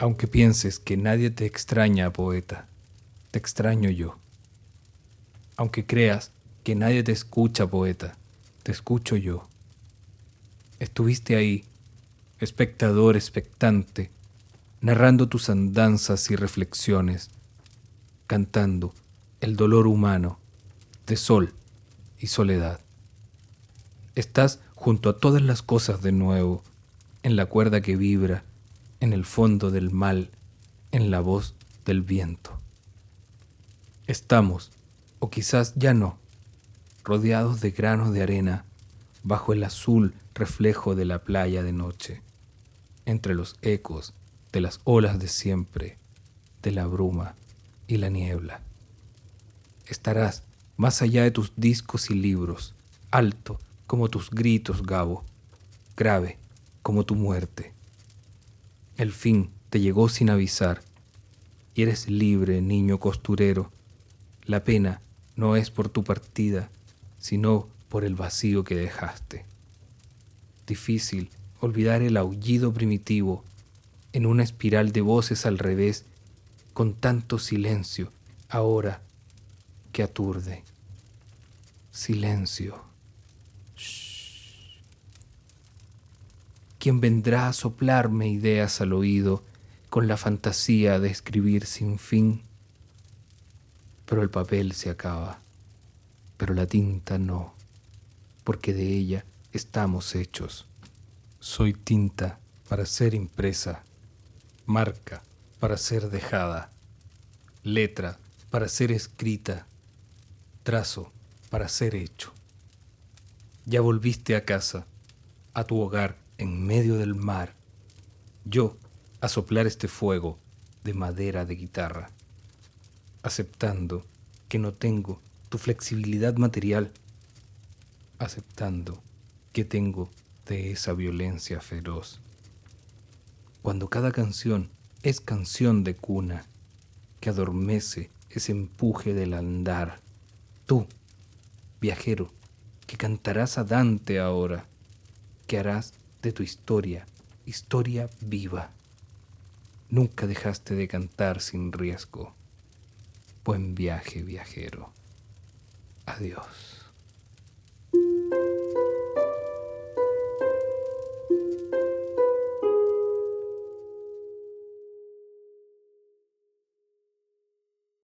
Aunque pienses que nadie te extraña, poeta, te extraño yo. Aunque creas que nadie te escucha, poeta, te escucho yo. Estuviste ahí, espectador expectante, narrando tus andanzas y reflexiones, cantando el dolor humano de sol y soledad. Estás junto a todas las cosas de nuevo, en la cuerda que vibra, en el fondo del mal, en la voz del viento. Estamos, o quizás ya no, rodeados de granos de arena, bajo el azul reflejo de la playa de noche, entre los ecos de las olas de siempre, de la bruma y la niebla. Estarás más allá de tus discos y libros, alto como tus gritos, Gabo, grave como tu muerte. El fin te llegó sin avisar, y eres libre, niño costurero. La pena no es por tu partida, sino por el vacío que dejaste. Difícil olvidar el aullido primitivo en una espiral de voces al revés, con tanto silencio, ahora que aturde. Silencio. ¿Quién vendrá a soplarme ideas al oído con la fantasía de escribir sin fin? Pero el papel se acaba, pero la tinta no, porque de ella estamos hechos. Soy tinta para ser impresa marca para ser dejada, letra para ser escrita, trazo para ser hecho. Ya volviste a casa, a tu hogar en medio del mar, yo a soplar este fuego de madera de guitarra, aceptando que no tengo tu flexibilidad material, aceptando que tengo de esa violencia feroz cuando cada canción es canción de cuna que adormece ese empuje del andar. Tú, viajero, que cantarás a Dante ahora, que harás de tu historia historia viva. Nunca dejaste de cantar sin riesgo. Buen viaje, viajero. Adiós.